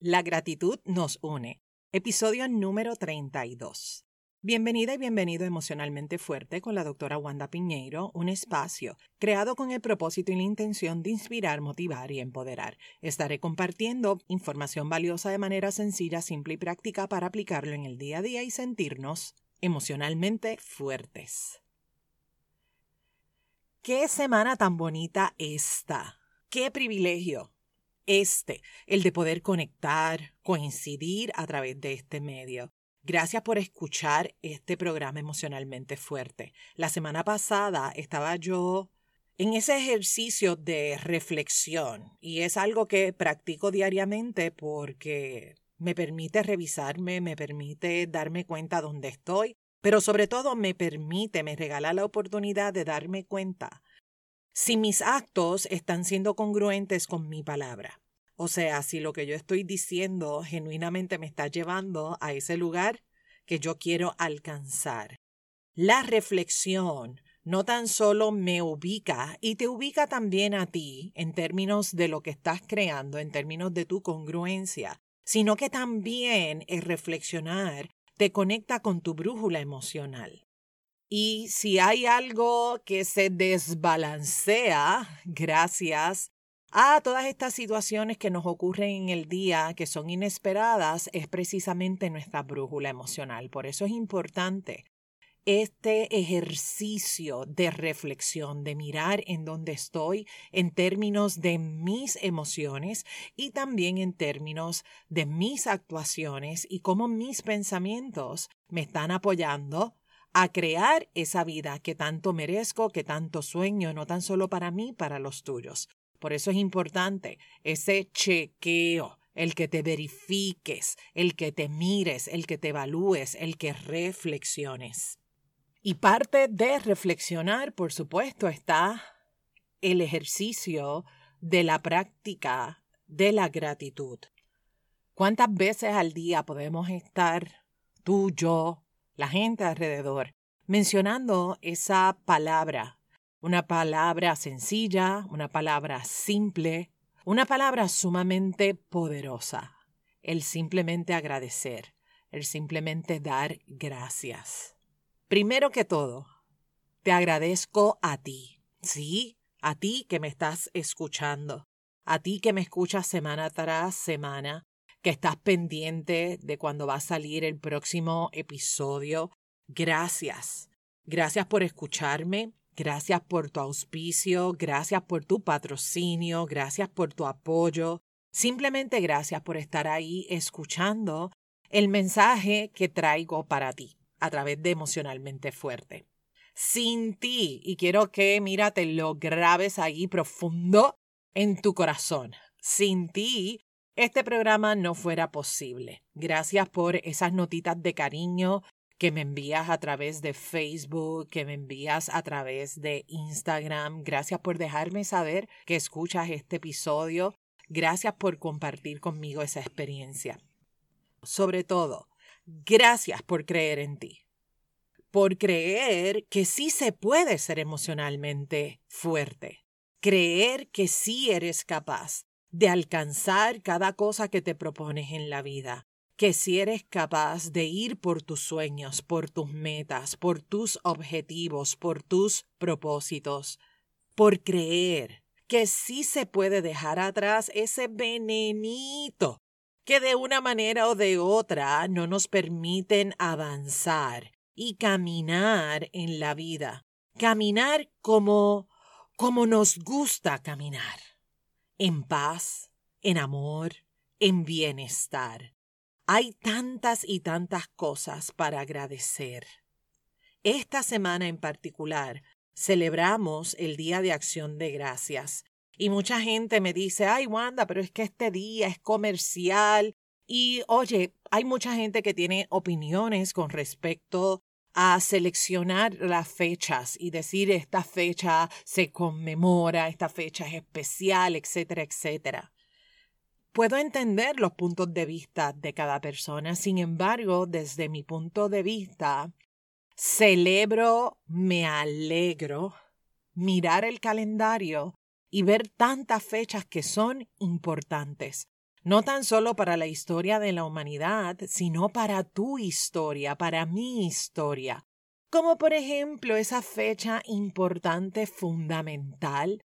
La gratitud nos une. Episodio número 32. Bienvenida y bienvenido Emocionalmente Fuerte con la doctora Wanda Piñeiro, un espacio creado con el propósito y la intención de inspirar, motivar y empoderar. Estaré compartiendo información valiosa de manera sencilla, simple y práctica para aplicarlo en el día a día y sentirnos emocionalmente fuertes. ¡Qué semana tan bonita esta! ¡Qué privilegio! Este, el de poder conectar, coincidir a través de este medio. Gracias por escuchar este programa emocionalmente fuerte. La semana pasada estaba yo en ese ejercicio de reflexión y es algo que practico diariamente porque me permite revisarme, me permite darme cuenta dónde estoy, pero sobre todo me permite, me regala la oportunidad de darme cuenta si mis actos están siendo congruentes con mi palabra. O sea, si lo que yo estoy diciendo genuinamente me está llevando a ese lugar que yo quiero alcanzar. La reflexión no tan solo me ubica y te ubica también a ti en términos de lo que estás creando, en términos de tu congruencia, sino que también el reflexionar te conecta con tu brújula emocional. Y si hay algo que se desbalancea gracias a todas estas situaciones que nos ocurren en el día, que son inesperadas, es precisamente nuestra brújula emocional. Por eso es importante este ejercicio de reflexión, de mirar en dónde estoy en términos de mis emociones y también en términos de mis actuaciones y cómo mis pensamientos me están apoyando a crear esa vida que tanto merezco, que tanto sueño, no tan solo para mí, para los tuyos. Por eso es importante ese chequeo, el que te verifiques, el que te mires, el que te evalúes, el que reflexiones. Y parte de reflexionar, por supuesto, está el ejercicio de la práctica de la gratitud. ¿Cuántas veces al día podemos estar tú, yo, la gente alrededor, mencionando esa palabra, una palabra sencilla, una palabra simple, una palabra sumamente poderosa, el simplemente agradecer, el simplemente dar gracias. Primero que todo, te agradezco a ti, sí, a ti que me estás escuchando, a ti que me escuchas semana tras semana, que estás pendiente de cuando va a salir el próximo episodio. Gracias. Gracias por escucharme. Gracias por tu auspicio. Gracias por tu patrocinio. Gracias por tu apoyo. Simplemente gracias por estar ahí escuchando el mensaje que traigo para ti a través de emocionalmente fuerte. Sin ti, y quiero que, mira, te lo grabes ahí profundo en tu corazón. Sin ti, este programa no fuera posible. Gracias por esas notitas de cariño que me envías a través de Facebook, que me envías a través de Instagram. Gracias por dejarme saber que escuchas este episodio. Gracias por compartir conmigo esa experiencia. Sobre todo, gracias por creer en ti. Por creer que sí se puede ser emocionalmente fuerte. Creer que sí eres capaz de alcanzar cada cosa que te propones en la vida, que si eres capaz de ir por tus sueños, por tus metas, por tus objetivos, por tus propósitos, por creer que sí se puede dejar atrás ese venenito que de una manera o de otra no nos permiten avanzar y caminar en la vida, caminar como como nos gusta caminar en paz, en amor, en bienestar. Hay tantas y tantas cosas para agradecer. Esta semana en particular celebramos el Día de Acción de Gracias y mucha gente me dice, ay Wanda, pero es que este día es comercial. Y oye, hay mucha gente que tiene opiniones con respecto a seleccionar las fechas y decir esta fecha se conmemora, esta fecha es especial, etcétera, etcétera. Puedo entender los puntos de vista de cada persona, sin embargo, desde mi punto de vista, celebro, me alegro mirar el calendario y ver tantas fechas que son importantes, no tan solo para la historia de la humanidad, sino para tu historia, para mi historia. Como por ejemplo esa fecha importante, fundamental,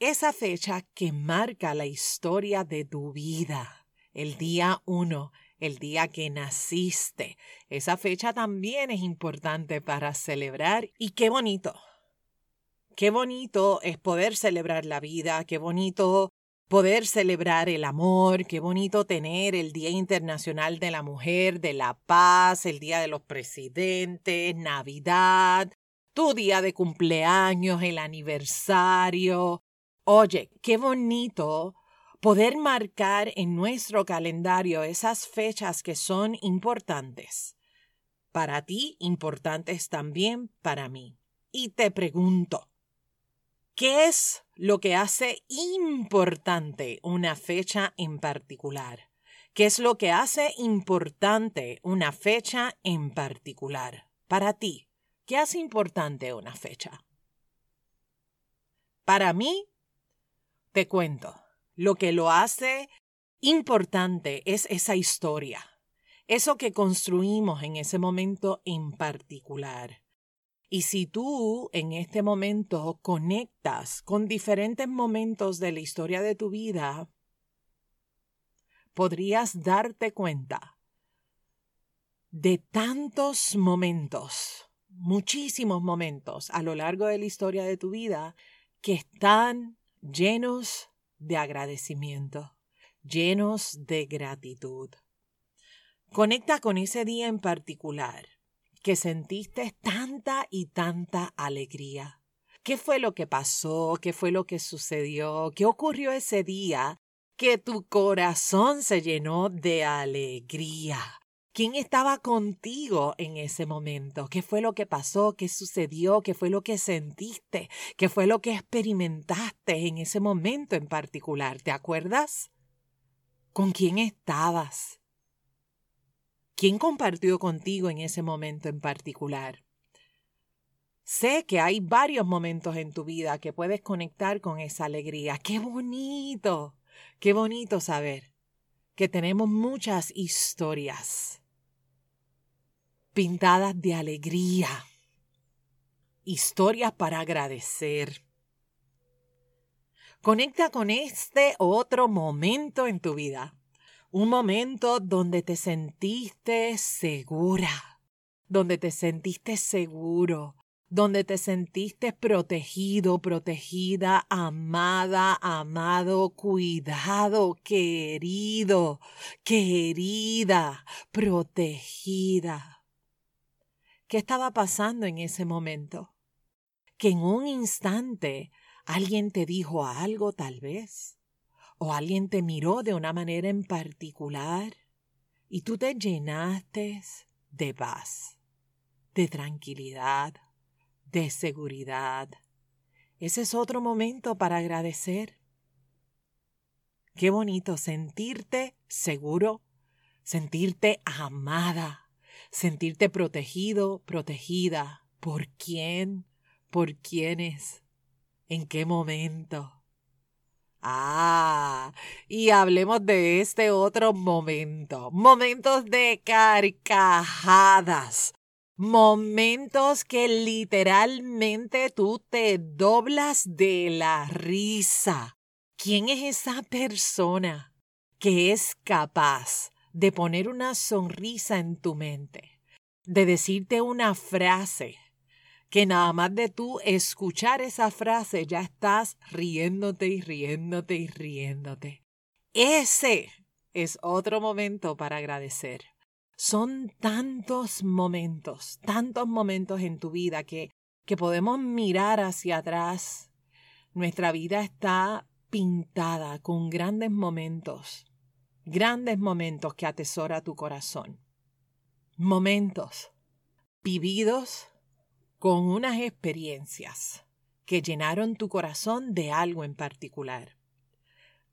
esa fecha que marca la historia de tu vida, el día uno, el día que naciste. Esa fecha también es importante para celebrar y qué bonito. Qué bonito es poder celebrar la vida, qué bonito poder celebrar el amor, qué bonito tener el Día Internacional de la Mujer, de la Paz, el Día de los Presidentes, Navidad, tu día de cumpleaños, el aniversario. Oye, qué bonito poder marcar en nuestro calendario esas fechas que son importantes. Para ti, importantes también para mí. Y te pregunto, ¿qué es lo que hace importante una fecha en particular? ¿Qué es lo que hace importante una fecha en particular? Para ti, ¿qué hace importante una fecha? Para mí, te cuento lo que lo hace importante es esa historia, eso que construimos en ese momento en particular. Y si tú en este momento conectas con diferentes momentos de la historia de tu vida, podrías darte cuenta de tantos momentos, muchísimos momentos a lo largo de la historia de tu vida que están llenos de agradecimiento, llenos de gratitud. Conecta con ese día en particular que sentiste tanta y tanta alegría. ¿Qué fue lo que pasó? ¿Qué fue lo que sucedió? ¿Qué ocurrió ese día que tu corazón se llenó de alegría? ¿Quién estaba contigo en ese momento? ¿Qué fue lo que pasó? ¿Qué sucedió? ¿Qué fue lo que sentiste? ¿Qué fue lo que experimentaste en ese momento en particular? ¿Te acuerdas? ¿Con quién estabas? ¿Quién compartió contigo en ese momento en particular? Sé que hay varios momentos en tu vida que puedes conectar con esa alegría. ¡Qué bonito! ¡Qué bonito saber que tenemos muchas historias! Pintadas de alegría, historias para agradecer. Conecta con este otro momento en tu vida, un momento donde te sentiste segura, donde te sentiste seguro, donde te sentiste protegido, protegida, amada, amado, cuidado, querido, querida, protegida. ¿Qué estaba pasando en ese momento? Que en un instante alguien te dijo algo tal vez, o alguien te miró de una manera en particular, y tú te llenaste de paz, de tranquilidad, de seguridad. Ese es otro momento para agradecer. Qué bonito sentirte seguro, sentirte amada, sentirte protegido, protegida. ¿Por quién? ¿Por quiénes? ¿En qué momento? Ah, y hablemos de este otro momento. Momentos de carcajadas. Momentos que literalmente tú te doblas de la risa. ¿Quién es esa persona que es capaz de poner una sonrisa en tu mente, de decirte una frase que nada más de tú escuchar esa frase ya estás riéndote y riéndote y riéndote. Ese es otro momento para agradecer. Son tantos momentos, tantos momentos en tu vida que, que podemos mirar hacia atrás. Nuestra vida está pintada con grandes momentos grandes momentos que atesora tu corazón. Momentos vividos con unas experiencias que llenaron tu corazón de algo en particular.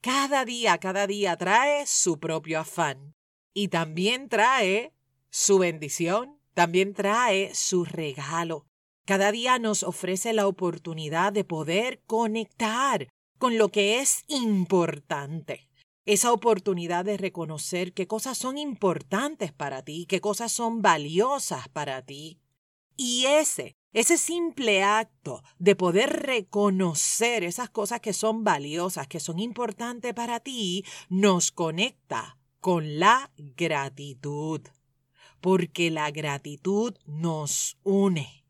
Cada día, cada día trae su propio afán y también trae su bendición, también trae su regalo. Cada día nos ofrece la oportunidad de poder conectar con lo que es importante esa oportunidad de reconocer qué cosas son importantes para ti, qué cosas son valiosas para ti. Y ese, ese simple acto de poder reconocer esas cosas que son valiosas, que son importantes para ti, nos conecta con la gratitud. Porque la gratitud nos une.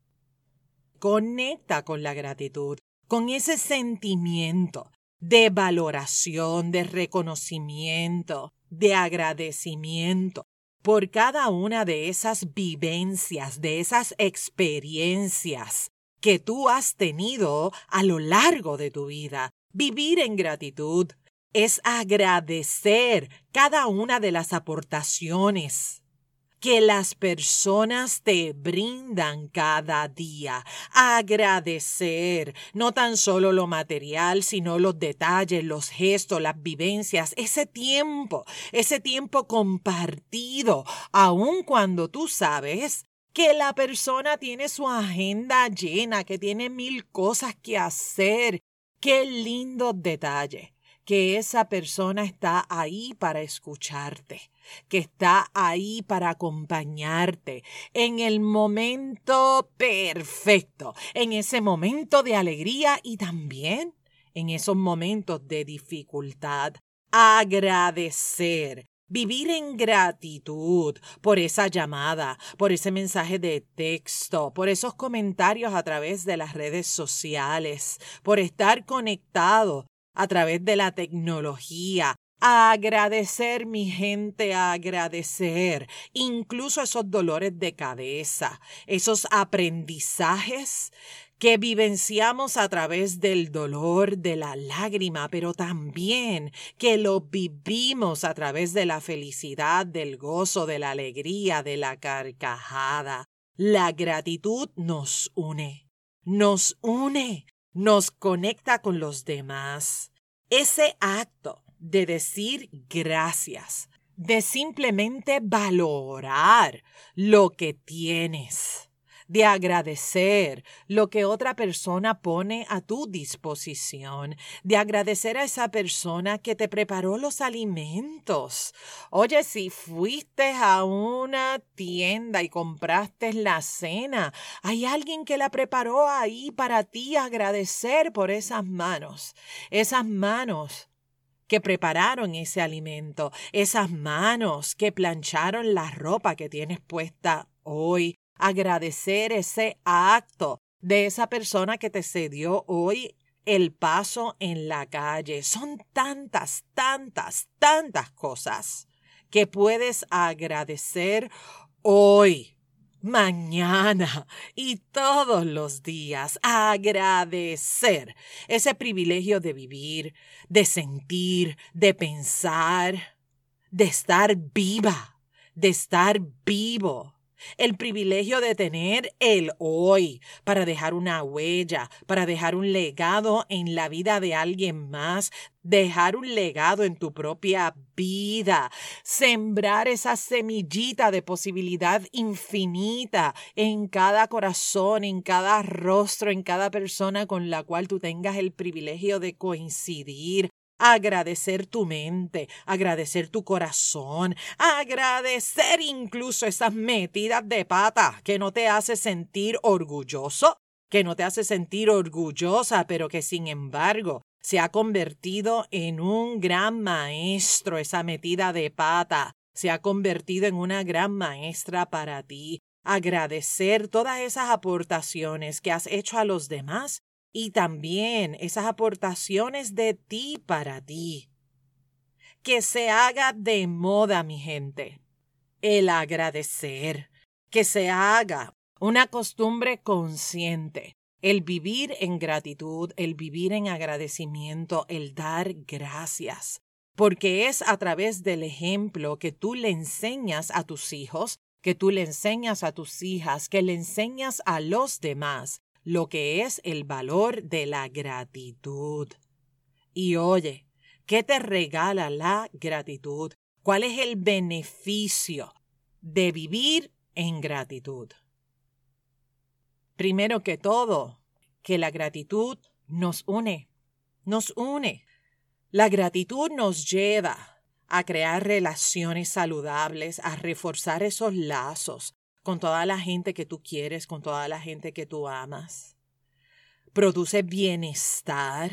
Conecta con la gratitud, con ese sentimiento de valoración, de reconocimiento, de agradecimiento por cada una de esas vivencias, de esas experiencias que tú has tenido a lo largo de tu vida. Vivir en gratitud es agradecer cada una de las aportaciones que las personas te brindan cada día. Agradecer no tan solo lo material, sino los detalles, los gestos, las vivencias, ese tiempo, ese tiempo compartido, aun cuando tú sabes que la persona tiene su agenda llena, que tiene mil cosas que hacer. Qué lindo detalle que esa persona está ahí para escucharte que está ahí para acompañarte en el momento perfecto, en ese momento de alegría y también en esos momentos de dificultad. Agradecer Vivir en gratitud por esa llamada, por ese mensaje de texto, por esos comentarios a través de las redes sociales, por estar conectado a través de la tecnología, agradecer, mi gente, agradecer. Incluso esos dolores de cabeza, esos aprendizajes que vivenciamos a través del dolor, de la lágrima, pero también que lo vivimos a través de la felicidad, del gozo, de la alegría, de la carcajada. La gratitud nos une, nos une, nos conecta con los demás. Ese acto de decir gracias, de simplemente valorar lo que tienes, de agradecer lo que otra persona pone a tu disposición, de agradecer a esa persona que te preparó los alimentos. Oye, si fuiste a una tienda y compraste la cena, hay alguien que la preparó ahí para ti, agradecer por esas manos, esas manos que prepararon ese alimento, esas manos que plancharon la ropa que tienes puesta hoy, agradecer ese acto de esa persona que te cedió hoy el paso en la calle. Son tantas, tantas, tantas cosas que puedes agradecer hoy mañana y todos los días agradecer ese privilegio de vivir, de sentir, de pensar, de estar viva, de estar vivo el privilegio de tener el hoy para dejar una huella, para dejar un legado en la vida de alguien más, dejar un legado en tu propia vida, sembrar esa semillita de posibilidad infinita en cada corazón, en cada rostro, en cada persona con la cual tú tengas el privilegio de coincidir, agradecer tu mente, agradecer tu corazón, agradecer incluso esas metidas de pata que no te hace sentir orgulloso, que no te hace sentir orgullosa, pero que sin embargo se ha convertido en un gran maestro esa metida de pata, se ha convertido en una gran maestra para ti. Agradecer todas esas aportaciones que has hecho a los demás y también esas aportaciones de ti para ti. Que se haga de moda, mi gente, el agradecer, que se haga una costumbre consciente, el vivir en gratitud, el vivir en agradecimiento, el dar gracias, porque es a través del ejemplo que tú le enseñas a tus hijos, que tú le enseñas a tus hijas, que le enseñas a los demás lo que es el valor de la gratitud. Y oye, ¿qué te regala la gratitud? ¿Cuál es el beneficio de vivir en gratitud? Primero que todo, que la gratitud nos une, nos une. La gratitud nos lleva a crear relaciones saludables, a reforzar esos lazos con toda la gente que tú quieres, con toda la gente que tú amas. Produce bienestar.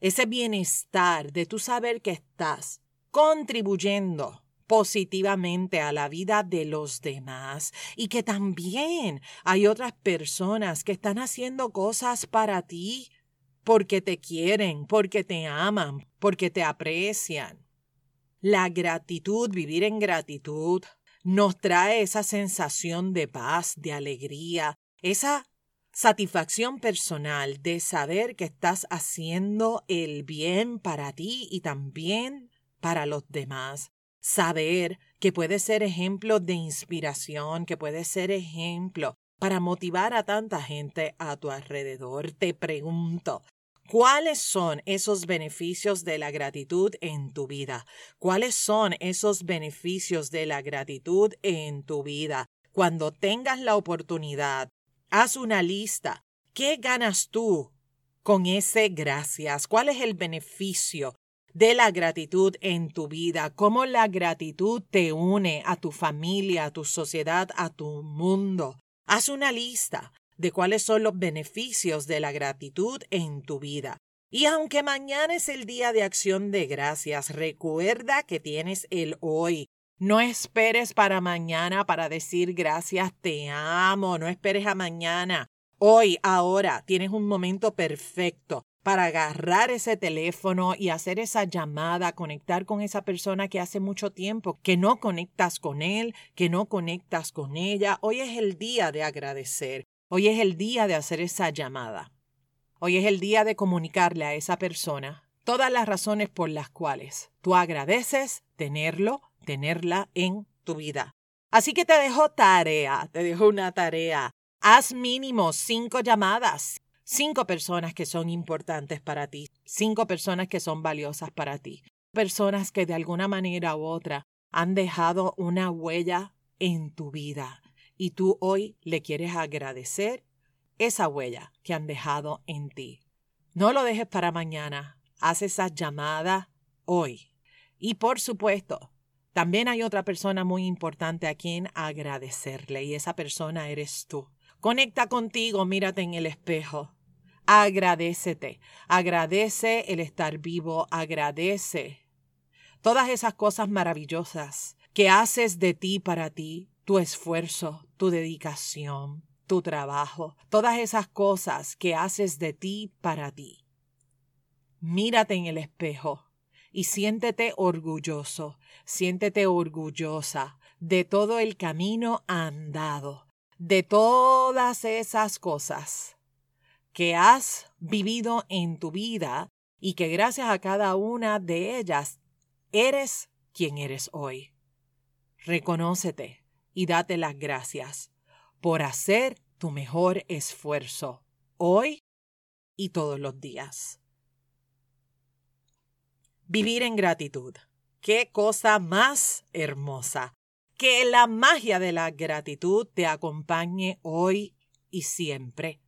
Ese bienestar de tú saber que estás contribuyendo positivamente a la vida de los demás y que también hay otras personas que están haciendo cosas para ti porque te quieren, porque te aman, porque te aprecian. La gratitud, vivir en gratitud, nos trae esa sensación de paz, de alegría, esa satisfacción personal de saber que estás haciendo el bien para ti y también para los demás. Saber que puede ser ejemplo de inspiración, que puede ser ejemplo para motivar a tanta gente a tu alrededor. Te pregunto, ¿Cuáles son esos beneficios de la gratitud en tu vida? ¿Cuáles son esos beneficios de la gratitud en tu vida? Cuando tengas la oportunidad, haz una lista. ¿Qué ganas tú con ese gracias? ¿Cuál es el beneficio de la gratitud en tu vida? ¿Cómo la gratitud te une a tu familia, a tu sociedad, a tu mundo? Haz una lista de cuáles son los beneficios de la gratitud en tu vida. Y aunque mañana es el día de acción de gracias, recuerda que tienes el hoy. No esperes para mañana para decir gracias, te amo, no esperes a mañana. Hoy, ahora, tienes un momento perfecto para agarrar ese teléfono y hacer esa llamada, conectar con esa persona que hace mucho tiempo que no conectas con él, que no conectas con ella. Hoy es el día de agradecer. Hoy es el día de hacer esa llamada. Hoy es el día de comunicarle a esa persona todas las razones por las cuales tú agradeces tenerlo, tenerla en tu vida. Así que te dejo tarea, te dejo una tarea. Haz mínimo cinco llamadas, cinco personas que son importantes para ti, cinco personas que son valiosas para ti, personas que de alguna manera u otra han dejado una huella en tu vida y tú hoy le quieres agradecer esa huella que han dejado en ti. No lo dejes para mañana, haz esa llamada hoy. Y por supuesto, también hay otra persona muy importante a quien agradecerle y esa persona eres tú. Conecta contigo, mírate en el espejo. Agradecete, agradece el estar vivo, agradece todas esas cosas maravillosas que haces de ti para ti, tu esfuerzo, tu dedicación, tu trabajo, todas esas cosas que haces de ti para ti. Mírate en el espejo y siéntete orgulloso, siéntete orgullosa de todo el camino andado, de todas esas cosas que has vivido en tu vida y que gracias a cada una de ellas eres quien eres hoy. Reconócete, y date las gracias por hacer tu mejor esfuerzo hoy y todos los días. Vivir en gratitud. Qué cosa más hermosa. Que la magia de la gratitud te acompañe hoy y siempre.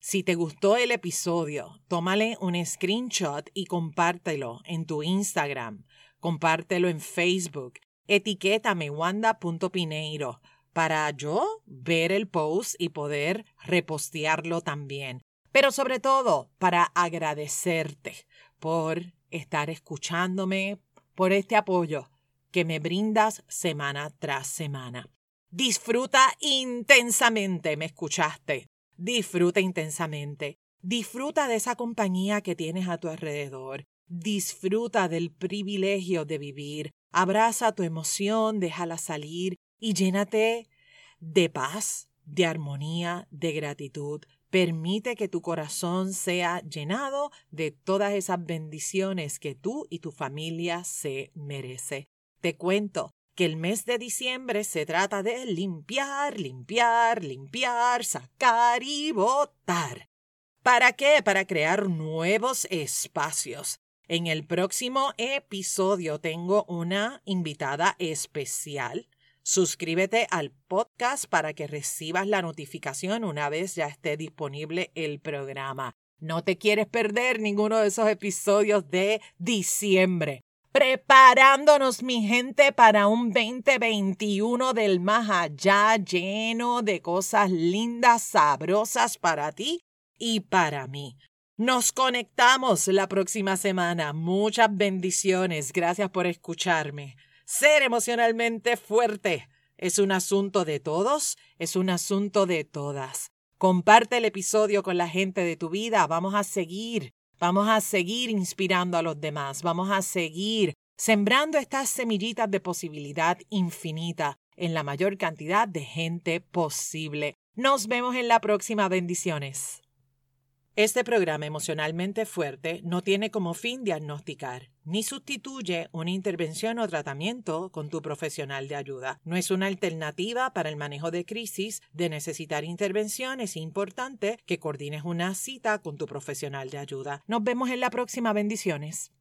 Si te gustó el episodio, tómale un screenshot y compártelo en tu Instagram, compártelo en Facebook etiquétame wanda.pineiro para yo ver el post y poder repostearlo también. Pero sobre todo para agradecerte por estar escuchándome, por este apoyo que me brindas semana tras semana. Disfruta intensamente, me escuchaste. Disfruta intensamente. Disfruta de esa compañía que tienes a tu alrededor. Disfruta del privilegio de vivir Abraza tu emoción, déjala salir y llénate de paz, de armonía, de gratitud. Permite que tu corazón sea llenado de todas esas bendiciones que tú y tu familia se merece. Te cuento que el mes de diciembre se trata de limpiar, limpiar, limpiar, sacar y botar. ¿Para qué? Para crear nuevos espacios en el próximo episodio tengo una invitada especial. Suscríbete al podcast para que recibas la notificación una vez ya esté disponible el programa. No te quieres perder ninguno de esos episodios de diciembre. Preparándonos, mi gente, para un 2021 del más allá lleno de cosas lindas, sabrosas para ti y para mí. Nos conectamos la próxima semana. Muchas bendiciones. Gracias por escucharme. Ser emocionalmente fuerte es un asunto de todos, es un asunto de todas. Comparte el episodio con la gente de tu vida. Vamos a seguir, vamos a seguir inspirando a los demás. Vamos a seguir sembrando estas semillitas de posibilidad infinita en la mayor cantidad de gente posible. Nos vemos en la próxima. Bendiciones. Este programa emocionalmente fuerte no tiene como fin diagnosticar, ni sustituye una intervención o tratamiento con tu profesional de ayuda. No es una alternativa para el manejo de crisis. De necesitar intervención es importante que coordines una cita con tu profesional de ayuda. Nos vemos en la próxima. Bendiciones.